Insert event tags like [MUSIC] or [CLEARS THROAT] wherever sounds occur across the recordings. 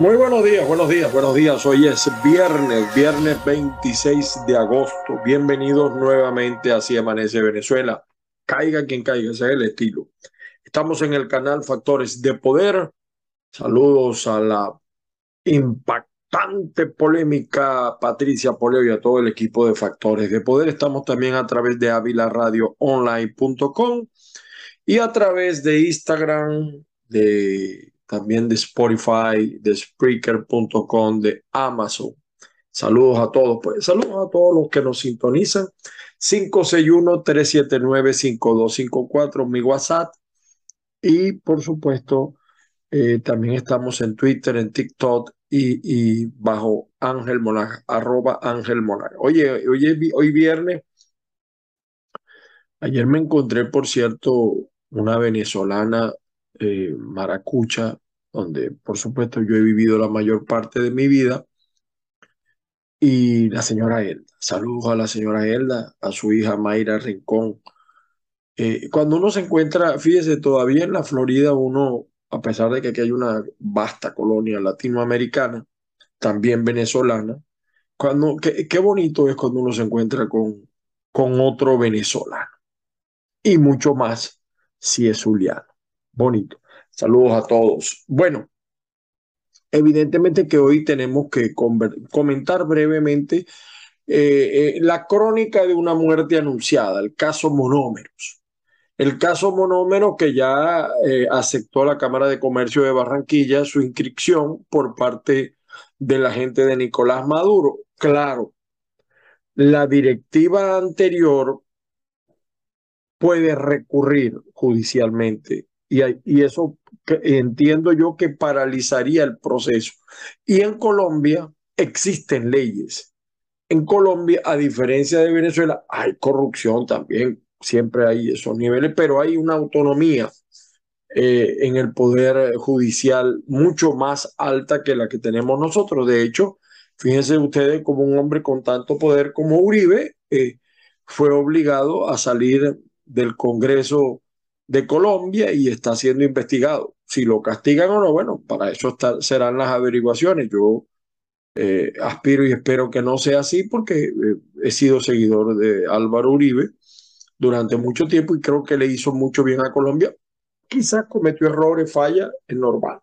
Muy buenos días, buenos días, buenos días. Hoy es viernes, viernes 26 de agosto. Bienvenidos nuevamente a Así Amanece Venezuela. Caiga quien caiga, ese es el estilo. Estamos en el canal Factores de Poder. Saludos a la impactante polémica Patricia Poleo y a todo el equipo de Factores de Poder. Estamos también a través de avilaradioonline.com y a través de Instagram, de también de Spotify, de Spreaker.com, de Amazon. Saludos a todos, pues saludos a todos los que nos sintonizan. 561-379-5254, mi WhatsApp. Y por supuesto, eh, también estamos en Twitter, en TikTok y, bajo Ángel Monaga, arroba Ángel Monaga. Oye, oye, hoy viernes, ayer me encontré, por cierto, una venezolana eh, Maracucha, donde por supuesto yo he vivido la mayor parte de mi vida, y la señora Elda. Saludos a la señora Elda, a su hija Mayra Rincón. Eh, cuando uno se encuentra, fíjese, todavía en la Florida uno, a pesar de que aquí hay una vasta colonia latinoamericana, también venezolana, cuando, qué, bonito es cuando uno se encuentra con, con otro venezolano. Y mucho más si es zuliano. Bonito. Saludos a todos. Bueno, evidentemente que hoy tenemos que comentar brevemente eh, eh, la crónica de una muerte anunciada, el caso Monómeros. El caso Monómeros que ya eh, aceptó la Cámara de Comercio de Barranquilla su inscripción por parte de la gente de Nicolás Maduro. Claro, la directiva anterior puede recurrir judicialmente y, eso entiendo yo que paralizaría el proceso. Y en Colombia existen leyes. En Colombia, a diferencia de Venezuela, hay corrupción también, siempre hay esos niveles, pero hay una autonomía eh, en el poder judicial mucho más alta que la que tenemos nosotros. De hecho, fíjense ustedes como un hombre con tanto poder como Uribe eh, fue obligado a salir del Congreso de Colombia y está siendo investigado. Si lo castigan o no, bueno, para eso serán las averiguaciones. Yo eh, aspiro y espero que no sea así porque eh, he sido seguidor de Álvaro Uribe durante mucho tiempo y creo que le hizo mucho bien a Colombia. Quizás cometió errores, falla, es normal.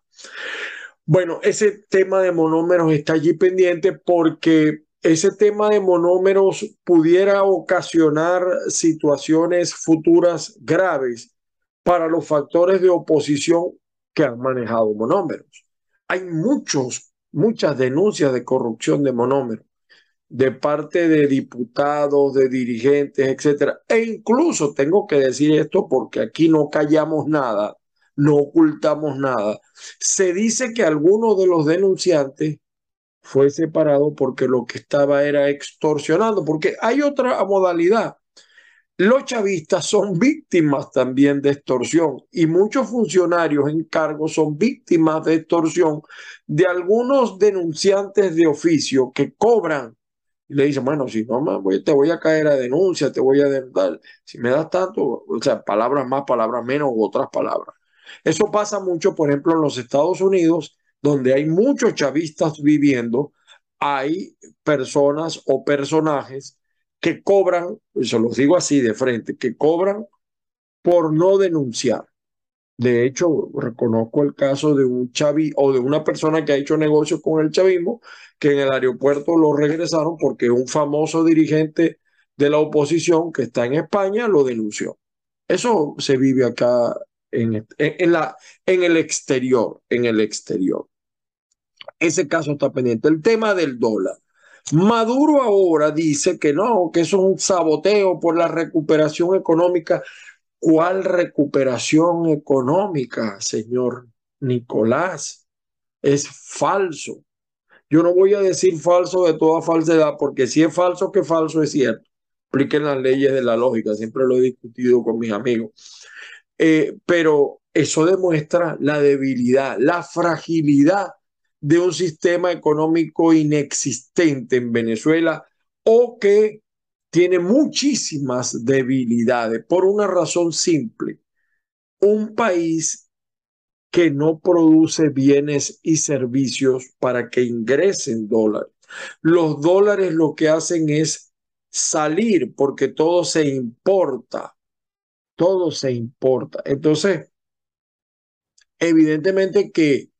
Bueno, ese tema de monómeros está allí pendiente porque ese tema de monómeros pudiera ocasionar situaciones futuras graves para los factores de oposición que han manejado monómeros. Hay muchos, muchas denuncias de corrupción de monómeros de parte de diputados, de dirigentes, etcétera. E incluso tengo que decir esto porque aquí no callamos nada, no ocultamos nada. Se dice que alguno de los denunciantes fue separado porque lo que estaba era extorsionando, porque hay otra modalidad los chavistas son víctimas también de extorsión y muchos funcionarios en cargo son víctimas de extorsión de algunos denunciantes de oficio que cobran y le dicen, bueno, si no, te voy a caer a denuncia, te voy a dar, si me das tanto, o sea, palabras más, palabras menos u otras palabras. Eso pasa mucho, por ejemplo, en los Estados Unidos, donde hay muchos chavistas viviendo, hay personas o personajes que cobran, se los digo así de frente, que cobran por no denunciar. De hecho, reconozco el caso de un chavi o de una persona que ha hecho negocios con el chavismo, que en el aeropuerto lo regresaron porque un famoso dirigente de la oposición que está en España lo denunció. Eso se vive acá en, en, la, en el exterior, en el exterior. Ese caso está pendiente. El tema del dólar. Maduro ahora dice que no, que eso es un saboteo por la recuperación económica. ¿Cuál recuperación económica, señor Nicolás? Es falso. Yo no voy a decir falso de toda falsedad, porque si es falso, que falso es cierto. Expliquen las leyes de la lógica, siempre lo he discutido con mis amigos. Eh, pero eso demuestra la debilidad, la fragilidad de un sistema económico inexistente en Venezuela o que tiene muchísimas debilidades por una razón simple. Un país que no produce bienes y servicios para que ingresen dólares. Los dólares lo que hacen es salir porque todo se importa. Todo se importa. Entonces, evidentemente que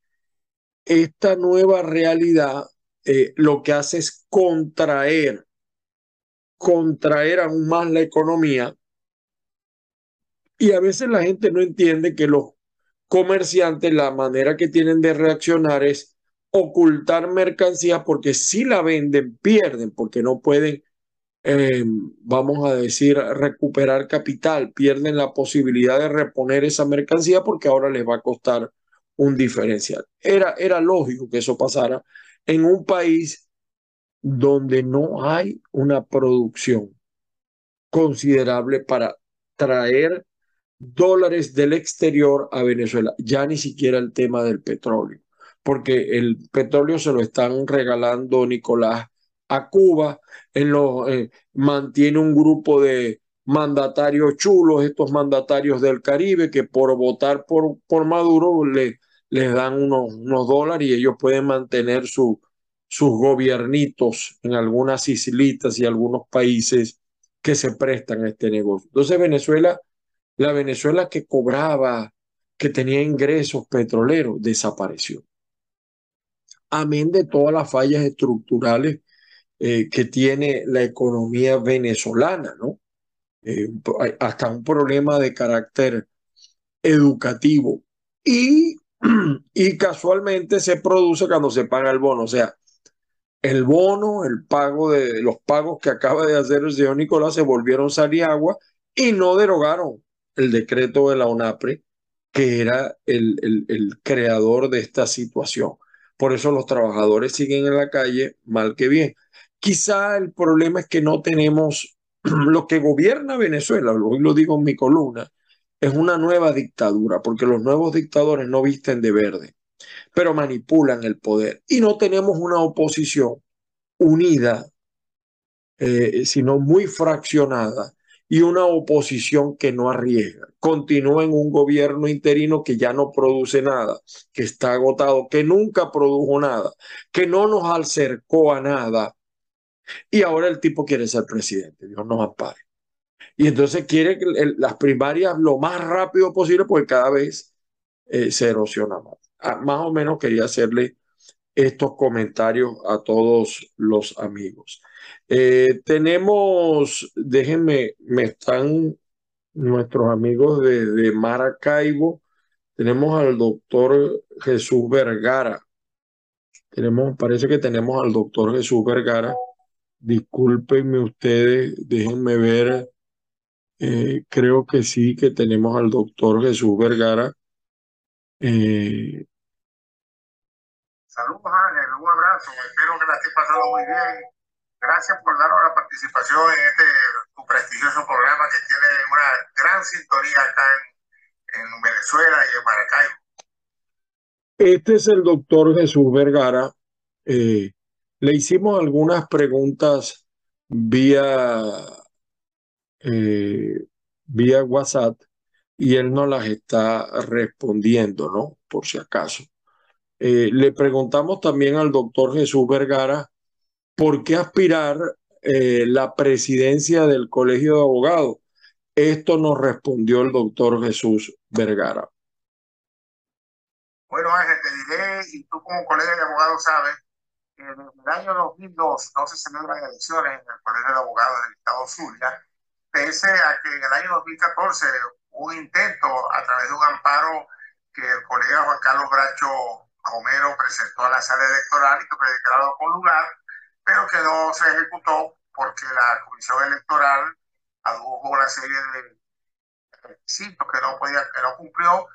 esta nueva realidad eh, lo que hace es contraer, contraer aún más la economía. Y a veces la gente no entiende que los comerciantes, la manera que tienen de reaccionar es ocultar mercancía porque si la venden, pierden, porque no pueden, eh, vamos a decir, recuperar capital, pierden la posibilidad de reponer esa mercancía porque ahora les va a costar un diferencial. Era, era lógico que eso pasara en un país donde no hay una producción considerable para traer dólares del exterior a Venezuela, ya ni siquiera el tema del petróleo, porque el petróleo se lo están regalando Nicolás a Cuba, en lo, eh, mantiene un grupo de mandatarios chulos, estos mandatarios del Caribe, que por votar por, por Maduro le, les dan unos, unos dólares y ellos pueden mantener su, sus gobiernitos en algunas islitas y algunos países que se prestan a este negocio. Entonces Venezuela la Venezuela que cobraba, que tenía ingresos petroleros, desapareció. Amén de todas las fallas estructurales eh, que tiene la economía venezolana, ¿no? Eh, hasta un problema de carácter educativo. Y, [CLEARS THROAT] y casualmente se produce cuando se paga el bono. O sea, el bono, el pago de los pagos que acaba de hacer el señor Nicolás se volvieron sal y no derogaron el decreto de la UNAPRE, que era el, el, creador de esta situación. Por eso los trabajadores siguen en la calle, mal que bien. Quizá el problema es que no tenemos [CLEARS THROAT] lo que gobierna Venezuela, hoy lo digo en mi columna, es una nueva dictadura, porque los nuevos dictadores no visten de verde, pero manipulan el poder. Y no tenemos una oposición unida, eh, sino muy fraccionada, y una oposición que no arriesga. Continúa en un gobierno interino que ya no produce nada, que está agotado, que nunca produjo nada, que no nos acercó a nada. Y ahora el tipo quiere ser presidente, Dios nos ampare. Y entonces quiere las primarias lo más rápido posible porque cada vez eh, se erosiona más. Ah, más o menos quería hacerle estos comentarios a todos los amigos. Eh, tenemos, déjenme, me están nuestros amigos de, Maracaibo. Tenemos al doctor Jesús Vergara. Tenemos, parece que tenemos al doctor Jesús Vergara. Discúlpenme ustedes, déjenme ver. Eh, creo que sí, que tenemos al doctor Jesús Vergara. Eh, Saludos, Ángel, un abrazo. Espero que la esté pasando muy bien. Gracias por darnos la participación en este tu prestigioso programa que tiene una gran sintonía acá en, Venezuela y en Maracaibo. Este es el doctor Jesús Vergara. Eh, le hicimos algunas preguntas vía, eh, vía WhatsApp y él no las está respondiendo, ¿no? Por si acaso. Eh, le preguntamos también al doctor Jesús Vergara por qué aspirar eh, la presidencia del Colegio de Abogados. Esto nos respondió el doctor Jesús Vergara. Bueno, Ángel, te diré, y tú como colega de abogados sabes, que en el año 2002 no se celebran elecciones en el Colegio de Abogados del Estado Zulia, pese a que en el año 2014 hubo un intento a través de un amparo que el colega Juan Carlos Bracho Romero presentó a la sala electoral y que fue declarado con lugar, pero que no se ejecutó porque la comisión electoral adujo una serie de requisitos que no, podía, que no cumplió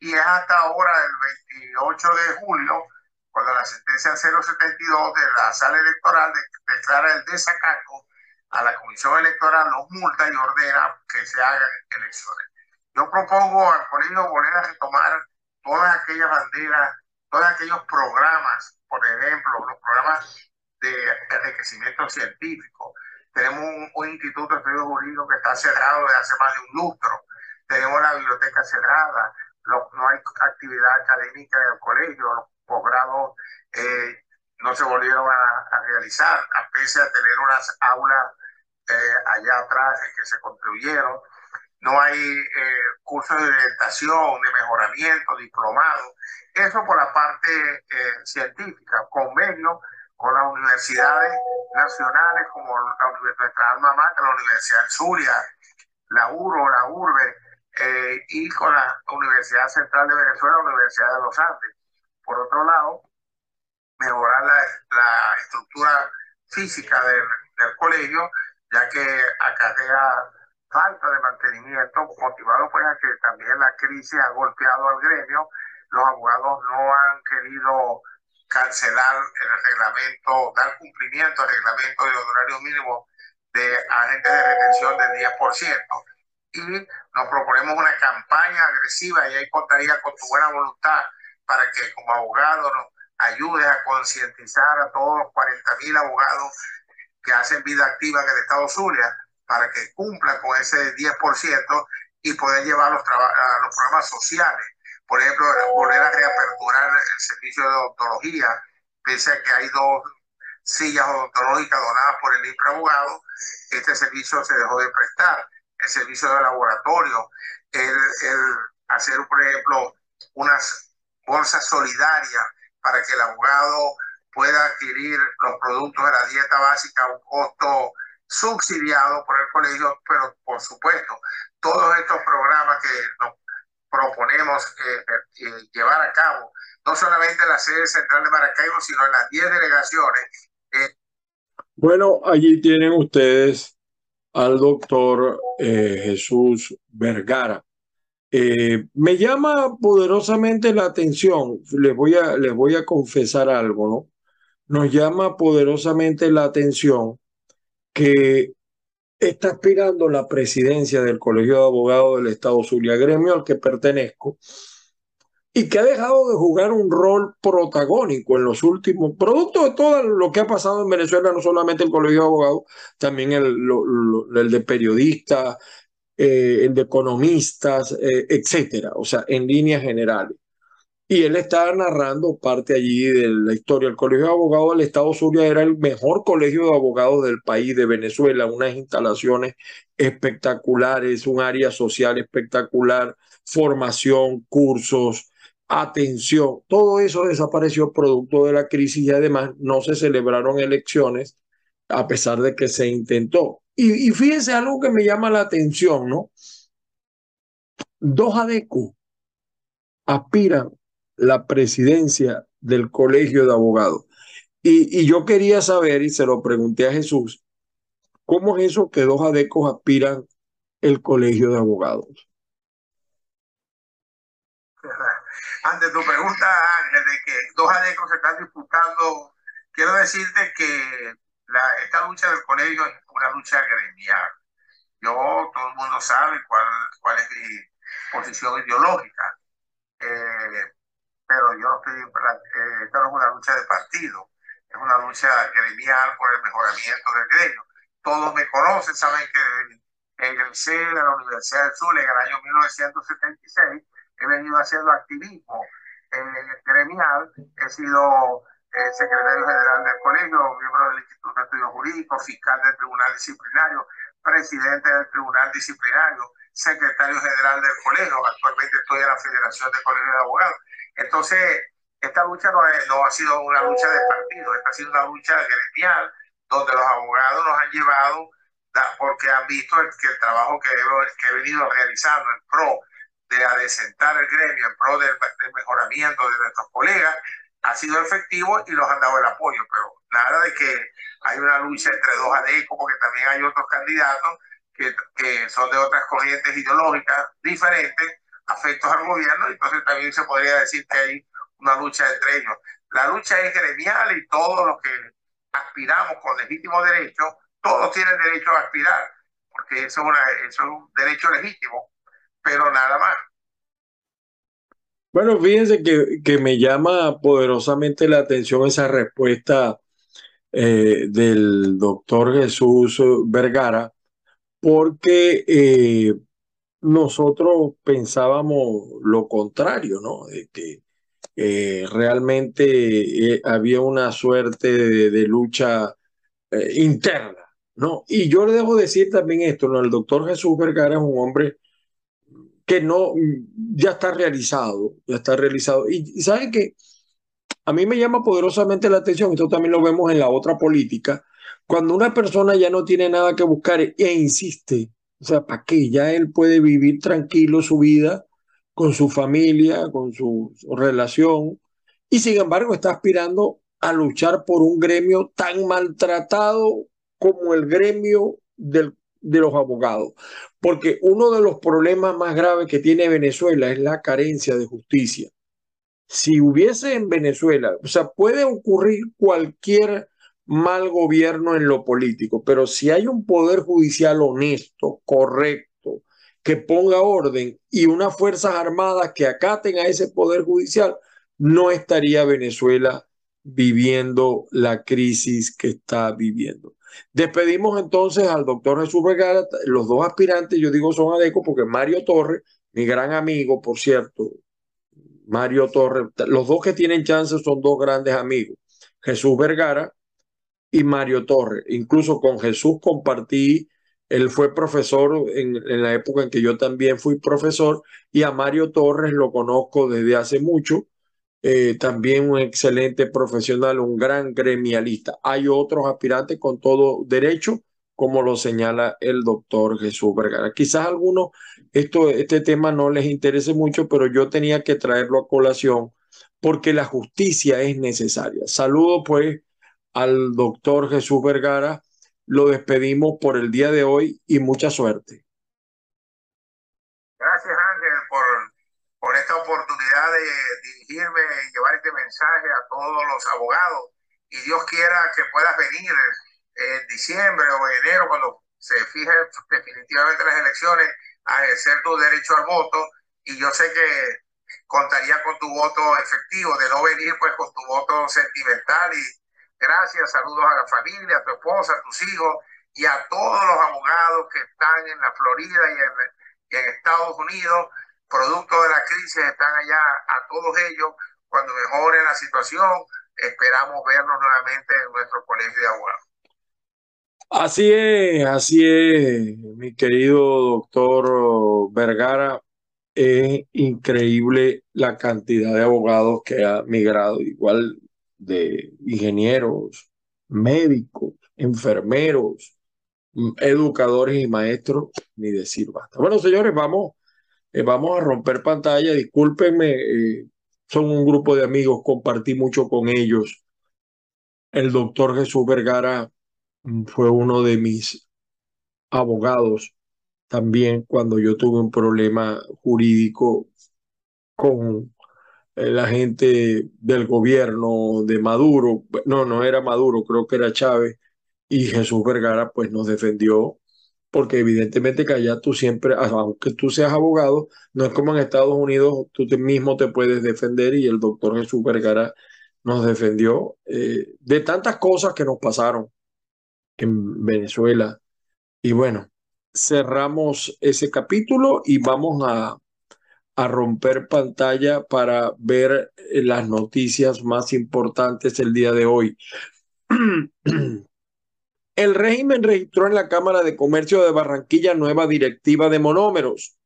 y es hasta ahora, el 28 de julio, cuando la sentencia 072 de la sala electoral declara el desacato a la comisión electoral, los multa y ordena que se hagan elecciones. Yo propongo al colegio volver a retomar todas aquellas banderas, todos aquellos programas, por ejemplo, los programas de enriquecimiento científico. Tenemos un, instituto de estudios jurídicos que está cerrado desde hace más de un lustro. Tenemos la biblioteca cerrada, no hay actividad académica en el colegio, los posgrados eh, no se volvieron a, realizar, a pesar de tener unas aulas eh, allá atrás que se construyeron. No hay eh, cursos de orientación, de mejoramiento, diplomados. Eso por la parte eh, científica, convenio con las universidades nacionales como la, nuestra alma mater, la Universidad de Zulia, la URO, la URBE, y con la Universidad Central de Venezuela, la Universidad de los Andes. Por otro lado, mejorar la, estructura física del, colegio, ya que acarrea falta de mantenimiento, motivado pues a que también la crisis ha golpeado al gremio. Los abogados no han querido cancelar el reglamento, dar cumplimiento al reglamento de los horarios mínimos de agentes de retención del 10%. Y nos proponemos una campaña agresiva y ahí contaría con tu buena voluntad para que como abogado nos ayude a concientizar a todos los 40 mil abogados que hacen vida activa en el Estado Zulia para que cumplan con ese 10% y poder llevar los, a los programas sociales. Por ejemplo, volver a reaperturar el servicio de odontología, pese a que hay dos sillas odontológicas donadas por el IPRE Abogado, este servicio se dejó de prestar. El servicio de laboratorio, el, el hacer, por ejemplo, unas bolsas solidarias para que el abogado pueda adquirir los productos de la dieta básica a un costo subsidiado por el colegio, pero por supuesto, todos estos programas que proponemos eh, eh, llevar a cabo, no solamente en la sede central de Maracaibo, sino en las 10 delegaciones. Eh. Bueno, allí tienen ustedes al doctor Jesús Vergara. Me llama poderosamente la atención, les voy, a, les voy a confesar algo, ¿no? Nos llama poderosamente la atención que está aspirando la presidencia del Colegio de Abogados del Estado Zulia, gremio al que pertenezco, y que ha dejado de jugar un rol protagónico en los últimos, producto de todo lo que ha pasado en Venezuela, no solamente el Colegio de Abogados, también el, el de periodistas, eh, el de economistas, eh, etcétera, o sea, en líneas generales. Y él estaba narrando parte allí de la historia. El Colegio de Abogados del Estado Zulia era el mejor colegio de abogados del país, de Venezuela, unas instalaciones espectaculares, un área social espectacular, formación, cursos, atención. Todo eso desapareció producto de la crisis y además no se celebraron elecciones a pesar de que se intentó. Y, fíjense algo que me llama la atención, ¿no? Dos ADECO aspiran la presidencia del Colegio de Abogados. Y, y, yo quería saber, y se lo pregunté a Jesús, ¿cómo es eso que dos ADECOS aspiran el Colegio de Abogados? [LAUGHS] Ante tu pregunta, Ángel, de que dos ADECOS se están disputando, quiero decirte que esta lucha del colegio es una lucha gremial. Yo, todo el mundo sabe cuál, cuál es mi posición ideológica, eh, pero yo no estoy, eh, esta es una lucha de partido, es una lucha gremial por el mejoramiento del gremio. Todos me conocen, saben que egresé de la Universidad del Sur en el año 1976, he venido haciendo activismo eh, gremial, he sido secretario general del colegio, miembro del Instituto de Estudios Jurídicos, fiscal del Tribunal Disciplinario, presidente del Tribunal Disciplinario, secretario general del colegio. Actualmente estoy en la Federación de Colegios de Abogados. Entonces, esta lucha no, no ha sido una lucha de partido, esta ha sido una lucha gremial, donde los abogados nos han llevado, porque han visto que el trabajo que he, venido realizando en pro de adecentar el gremio, en pro del mejoramiento de nuestros colegas, ha sido efectivo y los han dado el apoyo, pero nada de que hay una lucha entre dos ADECO, porque también hay otros candidatos que, que son de otras corrientes ideológicas diferentes, afectos al gobierno, entonces también se podría decir que hay una lucha entre ellos. La lucha es gremial y todos los que aspiramos con legítimo derecho, todos tienen derecho a aspirar, porque eso es, una, eso es un derecho legítimo. pero nada más. Bueno, fíjense que, que me llama poderosamente la atención esa respuesta eh, del doctor Jesús Vergara, porque eh, nosotros pensábamos lo contrario, ¿no? De que eh, realmente había una suerte de, lucha interna, ¿no? Y yo le debo decir también esto, ¿no? El doctor Jesús Vergara es un hombre que no, ya está realizado, ya está realizado. Y, saben que a mí me llama poderosamente la atención, esto también lo vemos en la otra política, cuando una persona ya no tiene nada que buscar e insiste, o sea, ¿para qué? Ya él puede vivir tranquilo su vida con su familia, con su, su relación, y sin embargo está aspirando a luchar por un gremio tan maltratado como el gremio del de los abogados, porque uno de los problemas más graves que tiene Venezuela es la carencia de justicia. Si hubiese en Venezuela, o sea, puede ocurrir cualquier mal gobierno en lo político, pero si hay un poder judicial honesto, correcto, que ponga orden y unas fuerzas armadas que acaten a ese poder judicial, no estaría Venezuela viviendo la crisis que está viviendo. Despedimos entonces al doctor Jesús Vergara, los dos aspirantes, yo digo son adecos porque Mario Torres, mi gran amigo, por cierto, Mario Torres, los dos que tienen chance son dos grandes amigos, Jesús Vergara y Mario Torres. Incluso con Jesús compartí, él fue profesor en, en la época en que yo también fui profesor y a Mario Torres lo conozco desde hace mucho eh, también un excelente profesional, un gran gremialista. Hay otros aspirantes con todo derecho, como lo señala el doctor Jesús Vergara. Quizás a algunos esto, este tema no les interese mucho, pero yo tenía que traerlo a colación porque la justicia es necesaria. Saludo pues al doctor Jesús Vergara. Lo despedimos por el día de hoy y mucha suerte. Gracias Ángel por, por esta oportunidad de dirigirme y llevar este mensaje a todos los abogados. Y Dios quiera que puedas venir en diciembre o enero, cuando se fije definitivamente las elecciones, a ejercer tu derecho al voto. Y yo sé que contaría con tu voto efectivo, de no venir pues con tu voto sentimental. Y gracias, saludos a la familia, a tu esposa, a tus hijos y a todos los abogados que están en la Florida y en, y en Estados Unidos producto de la crisis están allá a todos ellos. Cuando mejore la situación, esperamos vernos nuevamente en nuestro colegio de abogados. Así es, así es, mi querido doctor Vergara. Es increíble la cantidad de abogados que ha migrado, igual de ingenieros, médicos, enfermeros, educadores y maestros, ni decir basta. Bueno, señores, vamos eh, vamos a romper pantalla, discúlpenme, eh, son un grupo de amigos, compartí mucho con ellos. El doctor Jesús Vergara mm, fue uno de mis abogados también cuando yo tuve un problema jurídico con eh, la gente del gobierno de Maduro, no, no era Maduro, creo que era Chávez, y Jesús Vergara pues nos defendió porque evidentemente que allá tú siempre, aunque tú seas abogado, no es como en Estados Unidos, tú mismo te puedes defender y el doctor Jesús Vergara nos defendió eh, de tantas cosas que nos pasaron en Venezuela. Y bueno, cerramos ese capítulo y vamos a, a romper pantalla para ver eh, las noticias más importantes el día de hoy. [CLEARS THROAT] El régimen registró en la Cámara de Comercio de Barranquilla nueva directiva de monómeros.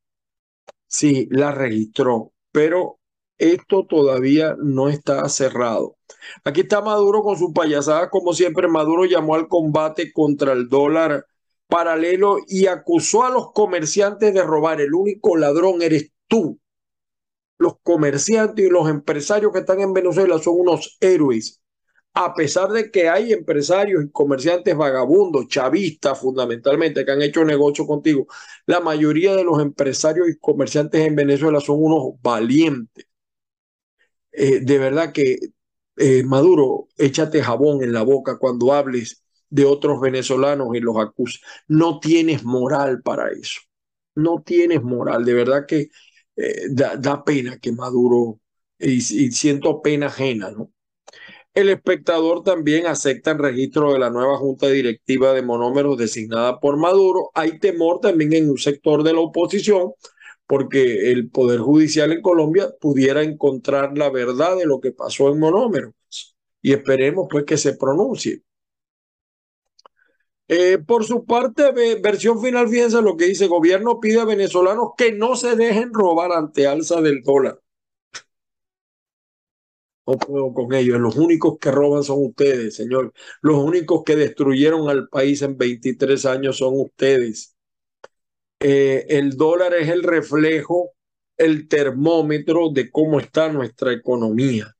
Sí, la registró, pero esto todavía no está cerrado. Aquí está Maduro con su payasada, como siempre. Maduro llamó al combate contra el dólar paralelo y acusó a los comerciantes de robar. El único ladrón eres tú. Los comerciantes y los empresarios que están en Venezuela son unos héroes a pesar de que hay empresarios y comerciantes vagabundos, chavistas fundamentalmente, que han hecho negocio contigo, la mayoría de los empresarios y comerciantes en Venezuela son unos valientes. Eh, de verdad que, eh, Maduro, échate jabón en la boca cuando hables de otros venezolanos y los acusas. No tienes moral para eso. no tienes moral. De verdad que eh, da, pena que Maduro, y, y siento pena ajena, ¿no? El espectador también acepta el registro de la nueva junta directiva de monómeros designada por Maduro. Hay temor también en un sector de la oposición porque el Poder Judicial en Colombia pudiera encontrar la verdad de lo que pasó en monómeros y esperemos pues que se pronuncie. Eh, por su parte, versión final, fíjense lo que dice, gobierno pide a venezolanos que no se dejen robar ante alza del dólar no puedo con ellos. Los únicos que roban son ustedes, señor. Los únicos que destruyeron al país en 23 años son ustedes. Eh, el dólar es el reflejo, el termómetro de cómo está nuestra economía.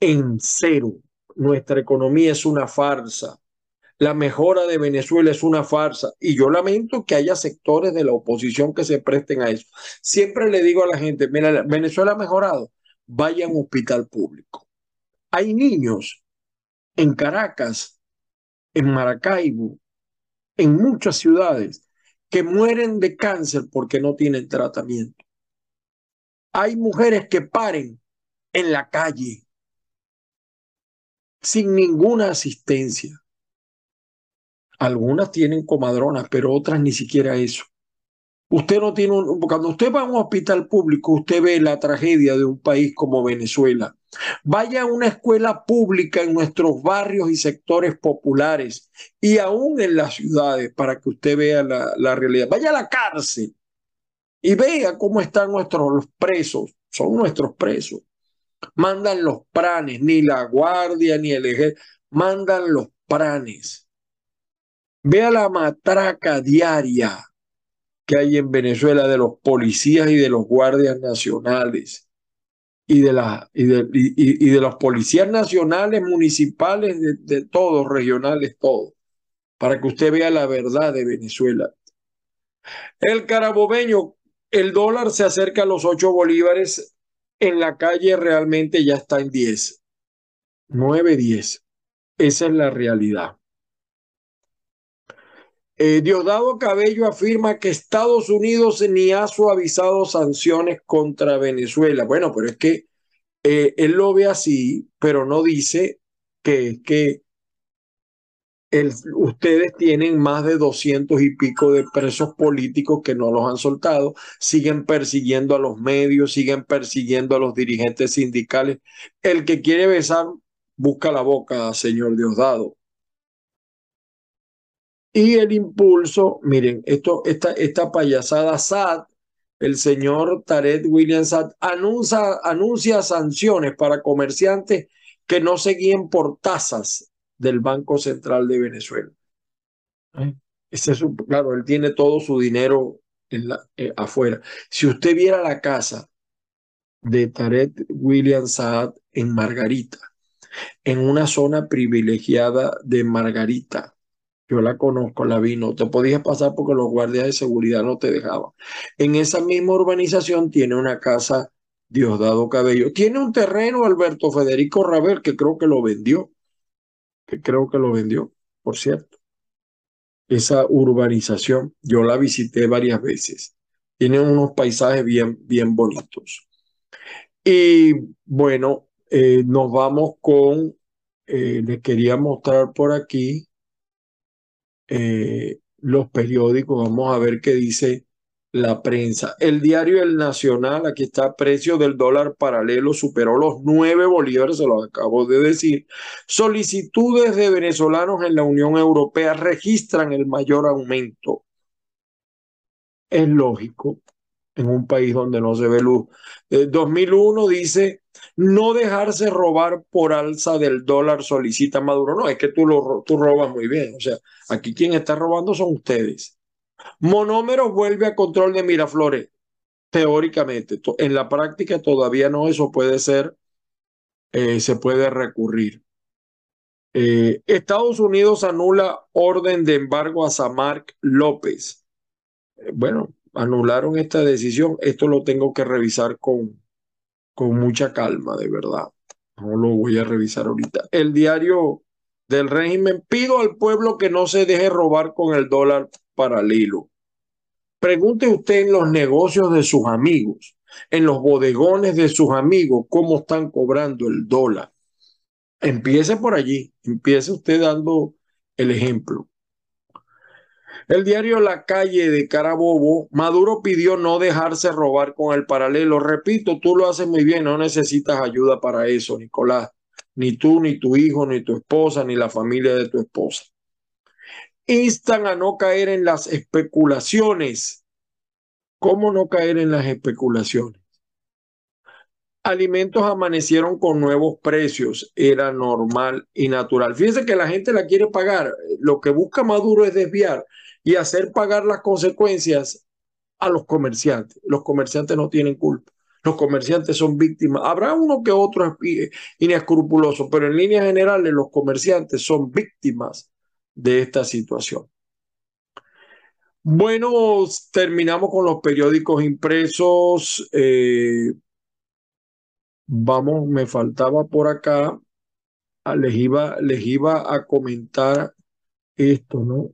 En cero. Nuestra economía es una farsa. La mejora de Venezuela es una farsa. Y yo lamento que haya sectores de la oposición que se presten a eso. Siempre le digo a la gente, mira, Venezuela ha mejorado vaya a un hospital público. Hay niños en Caracas, en Maracaibo, en muchas ciudades que mueren de cáncer porque no tienen tratamiento. Hay mujeres que paren en la calle sin ninguna asistencia. Algunas tienen comadronas, pero otras ni siquiera eso. Usted no tiene un, cuando usted va a un hospital público, usted ve la tragedia de un país como Venezuela. Vaya a una escuela pública en nuestros barrios y sectores populares y aún en las ciudades para que usted vea la, la realidad. Vaya a la cárcel y vea cómo están nuestros presos. Son nuestros presos. Mandan los pranes, ni la guardia ni el ejército, mandan los pranes. Vea la matraca diaria que hay en Venezuela de los policías y de los guardias nacionales y de, y de, y, de los policías nacionales, municipales, de, todos, regionales, todos, para que usted vea la verdad de Venezuela. El carabobeño, el dólar se acerca a los 8 bolívares, en la calle realmente ya está en 10, 9, 10. Esa es la realidad. Eh, Diosdado Cabello afirma que Estados Unidos ni ha suavizado sanciones contra Venezuela. Bueno, pero es que eh, él lo ve así, pero no dice que, que ustedes tienen más de doscientos y pico de presos políticos que no los han soltado, siguen persiguiendo a los medios, siguen persiguiendo a los dirigentes sindicales. El que quiere besar, busca la boca, señor Diosdado. Y el impulso, miren, esto, esta, esta payasada SAT, el señor Tarek William SAT anuncia, anuncia sanciones para comerciantes que no se guíen por tasas del Banco Central de Venezuela. ¿Eh? Ese es claro, él tiene todo su dinero en la, eh, afuera. Si usted viera la casa de Tarek William Saad en Margarita, en una zona privilegiada de Margarita, yo la conozco, la vi, no te podías pasar porque los guardias de seguridad no te dejaban. En esa misma urbanización tiene una casa Diosdado Cabello. Tiene un terreno Alberto Federico Rabel que creo que lo vendió. Que creo que lo vendió, por cierto. Esa urbanización, yo la visité varias veces. Tiene unos paisajes bien, bien bonitos. Y bueno, eh, nos vamos con, eh, les quería mostrar por aquí eh, los periódicos, vamos a ver qué dice la prensa. El diario El Nacional, aquí está, precio del dólar paralelo superó los nueve bolívares, se lo acabo de decir. Solicitudes de venezolanos en la Unión Europea registran el mayor aumento. Es lógico, en un país donde no se ve luz. El 2001 dice no dejarse robar por alza del dólar, solicita Maduro. No, es que tú, lo, tú robas muy bien. O sea, aquí quien está robando son ustedes. Monómero vuelve a control de Miraflores. Teóricamente, en la práctica todavía no, eso puede ser, eh, se puede recurrir. Eh, Estados Unidos anula orden de embargo a Samark López. Eh, bueno, anularon esta decisión. Esto lo tengo que revisar con, con mucha calma, de verdad. No lo voy a revisar ahorita. El diario del régimen, pido al pueblo que no se deje robar con el dólar paralelo. Pregunte usted en los negocios de sus amigos, en los bodegones de sus amigos, cómo están cobrando el dólar. Empiece por allí, empiece usted dando el ejemplo. El diario La Calle de Carabobo, Maduro pidió no dejarse robar con el paralelo. Repito, tú lo haces muy bien, no necesitas ayuda para eso, Nicolás. Ni tú, ni tu hijo, ni tu esposa, ni la familia de tu esposa. Instan a no caer en las especulaciones. ¿Cómo no caer en las especulaciones? Alimentos amanecieron con nuevos precios, era normal y natural. Fíjense que la gente la quiere pagar. Lo que busca Maduro es desviar y hacer pagar las consecuencias a los comerciantes. Los comerciantes no tienen culpa. Los comerciantes son víctimas. Habrá uno que otro inescrupuloso, pero en líneas generales los comerciantes son víctimas de esta situación. Bueno, terminamos con los periódicos impresos. Eh, vamos, me faltaba por acá, ah, les iba, les iba a comentar esto, ¿no?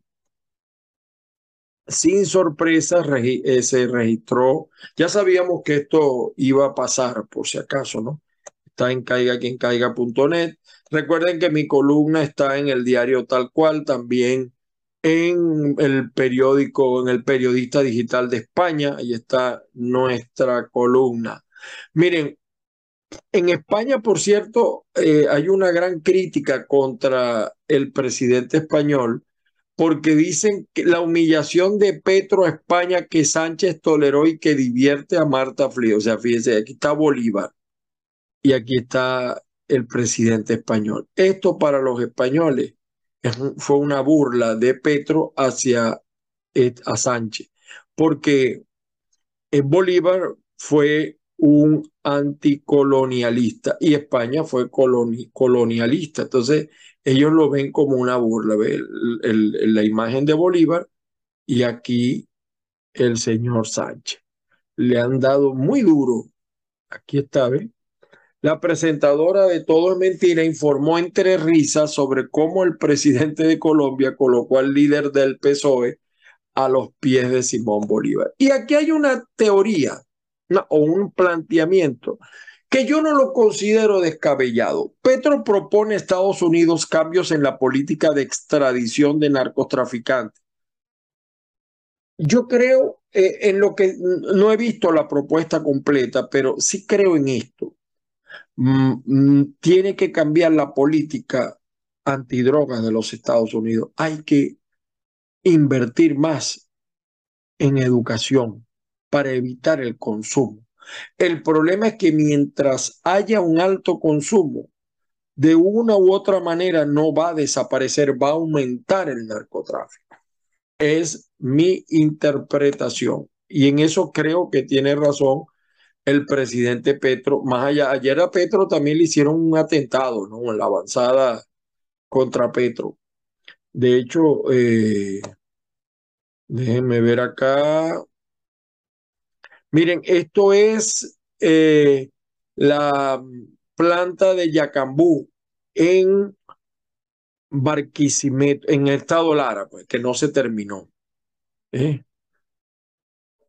Sin sorpresa eh, se registró, ya sabíamos que esto iba a pasar, por si acaso, ¿no? Está en caiga quien caiga.net. Recuerden que mi columna está en el diario tal cual, también en el periódico, en el periodista digital de España, ahí está nuestra columna. Miren, en España, por cierto, eh, hay una gran crítica contra el presidente español porque dicen que la humillación de Petro a España que Sánchez toleró y que divierte a Marta Frío. O sea, fíjense, aquí está Bolívar y aquí está el presidente español. Esto para los españoles fue una burla de Petro hacia a Sánchez, porque eh, Bolívar fue un anticolonialista y España fue colonialista. Entonces, ellos lo ven como una burla. la imagen de Bolívar y aquí el señor Sánchez. Le han dado muy duro. Aquí está, ¿ve? La presentadora de Todo es Mentira informó entre risas sobre cómo el presidente de Colombia colocó al líder del PSOE a los pies de Simón Bolívar. Y aquí hay una teoría o un planteamiento que yo no lo considero descabellado. Petro propone a Estados Unidos cambios en la política de extradición de narcotraficantes. Yo creo eh, en lo que no he visto la propuesta completa, pero sí creo en esto. Mm, mm, tiene que cambiar la política antidrogas de los Estados Unidos. Hay que invertir más en educación, para evitar el consumo. El problema es que mientras haya un alto consumo, de una u otra manera no va a desaparecer, va a aumentar el narcotráfico. Es mi interpretación. Y en eso creo que tiene razón el presidente Petro. Más allá, ayer a Petro también le hicieron un atentado, ¿no? En la avanzada contra Petro. De hecho, eh, déjenme ver acá. Miren, esto es eh, la planta de Yacambú en Barquisimeto, en el estado Lara, pues, que no se terminó. ¿eh?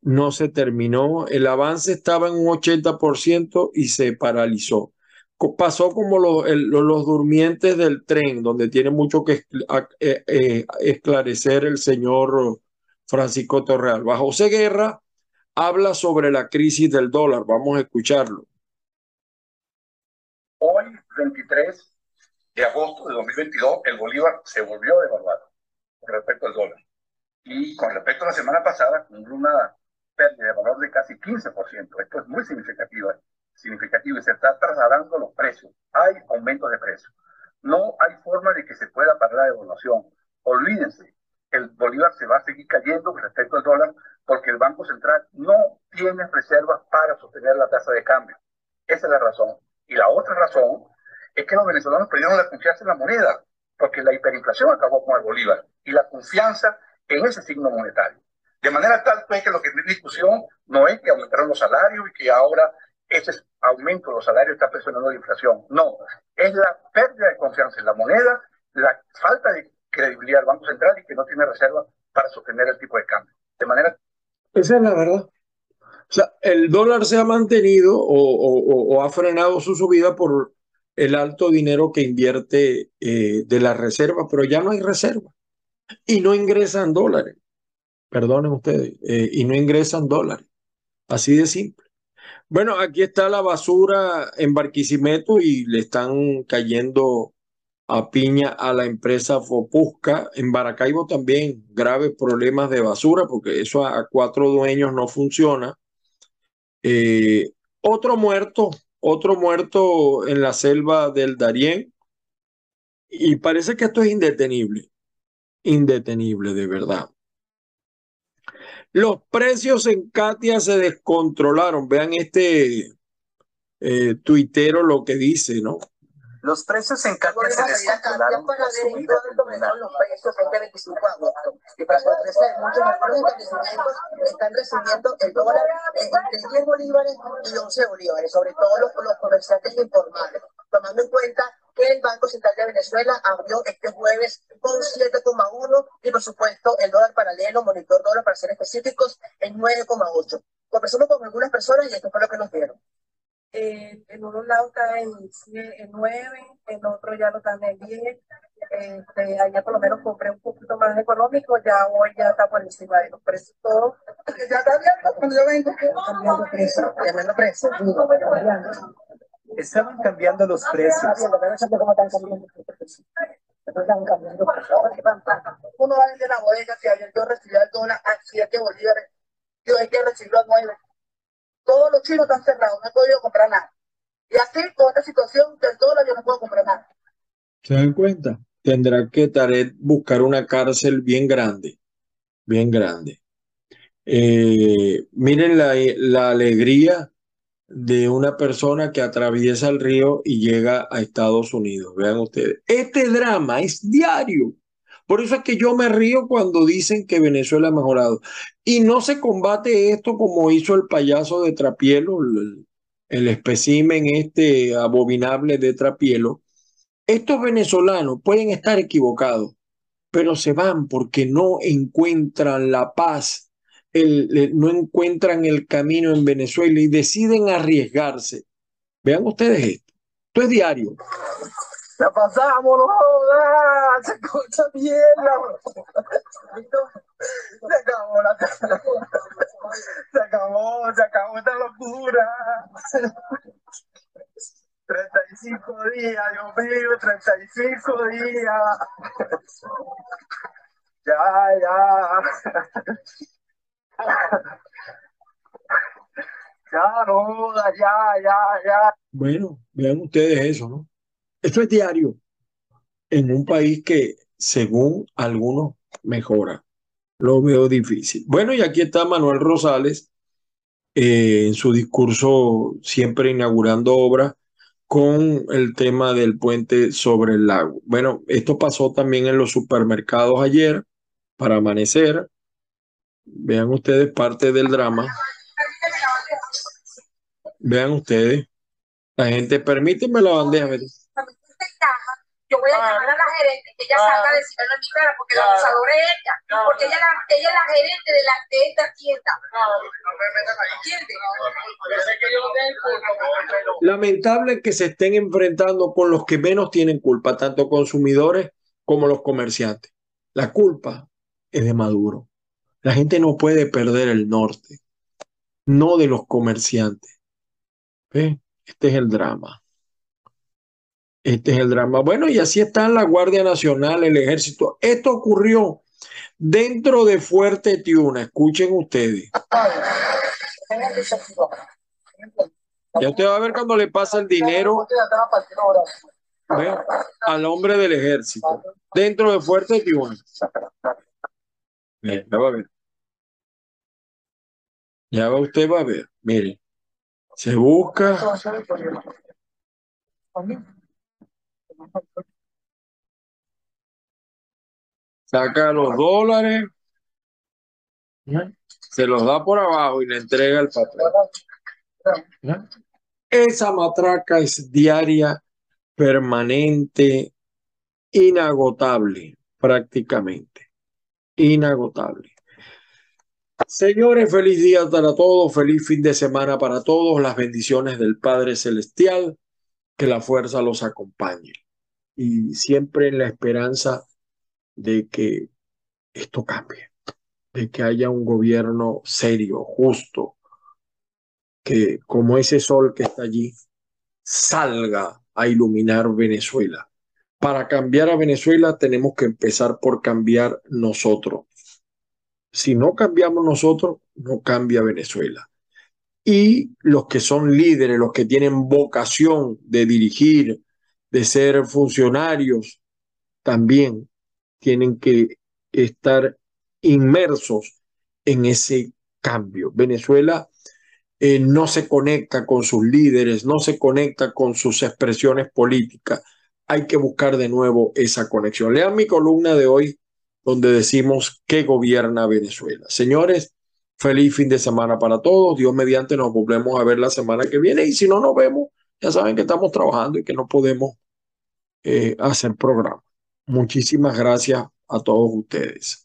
No se terminó. El avance estaba en un 80% y se paralizó. Pasó como los, los durmientes del tren, donde tiene mucho que eh, esclarecer el señor Francisco Torreal. Bajo Guerra habla sobre la crisis del dólar. Vamos a escucharlo. Hoy, 23 de agosto de 2022, el bolívar se volvió a devaluar con respecto al dólar. Y con respecto a la semana pasada, con una pérdida de valor de casi 15%. Esto es muy significativo, significativo y se está trasladando los precios. Hay aumentos de precios. No hay forma de que se pueda parar la devaluación. Olvídense, el bolívar se va a seguir cayendo respecto al dólar porque el Banco Central no tiene reservas para sostener la tasa de cambio. Esa es la razón. Y la otra razón es que los venezolanos perdieron la confianza en la moneda, porque la hiperinflación acabó con el bolívar y la confianza en ese signo monetario. De manera tal pues, que lo que en discusión no es que aumentaron los salarios y que ahora ese aumento de los salarios está presionando la inflación. No, es la pérdida de confianza en la moneda, la falta de credibilidad del Banco Central y que no tiene reservas para sostener el tipo de cambio. De manera Esa es la verdad. O sea, el dólar se ha mantenido o, ha frenado su subida por el alto dinero que invierte eh, de la reserva, pero ya no hay reserva y no ingresan dólares. Perdonen ustedes, eh, y no ingresan dólares. Así de simple. Bueno, aquí está la basura en Barquisimeto y le están cayendo a piña a la empresa Fopusca. En Baracaibo también graves problemas de basura porque eso a, cuatro dueños no funciona. Eh, otro muerto, otro muerto en la selva del Darién. Y parece que esto es indetenible, indetenible de verdad. Los precios en Katia se descontrolaron. Vean este eh, tuitero lo que dice, ¿no? Los precios en Katia se descontrolaron por subida los precios este 25 de agosto. Y para sorpresa de muchos, algunos establecimientos están recibiendo el dólar entre 10 bolívares y 11 bolívares, sobre todo los, los comerciantes informales, tomando en cuenta que el Banco Central de Venezuela abrió este jueves con 7,1 y por supuesto el dólar paralelo, monitor dólar para ser específicos, en 9,8. Conversamos con algunas personas y esto fue lo que nos dieron. Eh, en un lado está en, 9, en otro ya lo están en 10. Este, allá por lo menos compré un poquito más económico, ya hoy ya está por encima de los precios todo. Ya está abierto cuando yo vengo. Cambiando precios, cambiando precios. Estaban cambiando los precios. Uno va a vender la bodega ayer yo recibí el dólar a 7 bolívares. Yo hay que recibirlo a 9. Todos los chinos están cerrados, no he podido comprar nada. Y así, con esta situación del dólar, yo no puedo comprar nada. ¿Se dan cuenta? Tendrá que Taret buscar una cárcel bien grande, bien grande. Eh, miren la alegría de una persona que atraviesa el río y llega a Estados Unidos. Vean ustedes, este drama es diario. Por eso es que yo me río cuando dicen que Venezuela ha mejorado. Y no se combate esto como hizo el payaso de Trapielo, el, el especímen este abominable de Trapielo. Estos venezolanos pueden estar equivocados, pero se van porque no encuentran la paz, no encuentran el camino en Venezuela y deciden arriesgarse. Vean ustedes esto. Esto es diario. La pasamos, no jodas, se escucha mierda. Se acabó la Se acabó, se acabó esta locura. 35 días, Dios mío, 35 días. Ya, ya. Ya, no, ya, ya, ya. Bueno, vean ustedes eso, ¿no? Esto es diario en un país que, según algunos, mejora. Lo veo difícil. Bueno, y aquí está Manuel Rosales eh, en su discurso siempre inaugurando obras con el tema del puente sobre el lago. Bueno, esto pasó también en los supermercados ayer para amanecer. Vean ustedes parte del drama. Vean ustedes. La gente, permíteme la bandeja yo voy a llamar a la gerente que ella salga a decirlo en mi cara porque la abusadora es ella, porque ella, la, ella es la gerente de, la, de esta tienda. Lamentable que se estén enfrentando con los que menos tienen culpa, tanto consumidores como los comerciantes. La culpa es de Maduro. La gente no puede perder el norte, no de los comerciantes. Este es el drama. Este es el drama. Bueno, y así está la Guardia Nacional, el Ejército. Esto ocurrió dentro de Fuerte Tiuna. Escuchen ustedes. Ya usted va a ver cuando le pasa el dinero al hombre del ejército. Dentro de Fuerte Tiuna. Ya va a ver. Ya va, usted va a ver. Mire. Se busca. Saca los dólares, se los da por abajo y le entrega el patrón. Esa matraca es diaria, permanente, inagotable, prácticamente. Inagotable. Señores, feliz día para todos, feliz fin de semana para todos, las bendiciones del Padre Celestial, que la fuerza los acompañe. Y siempre en la esperanza de que esto cambie, de que haya un gobierno serio, justo, que como ese sol que está allí, salga a iluminar Venezuela. Para cambiar a Venezuela tenemos que empezar por cambiar nosotros. Si no cambiamos nosotros, no cambia Venezuela. Y los que son líderes, los que tienen vocación de dirigir, de ser funcionarios, también tienen que estar inmersos en ese cambio. Venezuela eh, no se conecta con sus líderes, no se conecta con sus expresiones políticas. Hay que buscar de nuevo esa conexión. Lean mi columna de hoy donde decimos que gobierna Venezuela. Señores, feliz fin de semana para todos. Dios mediante nos volvemos a ver la semana que viene y si no nos vemos, ya saben que estamos trabajando y que no podemos eh, hacer programa. Muchísimas gracias a todos ustedes.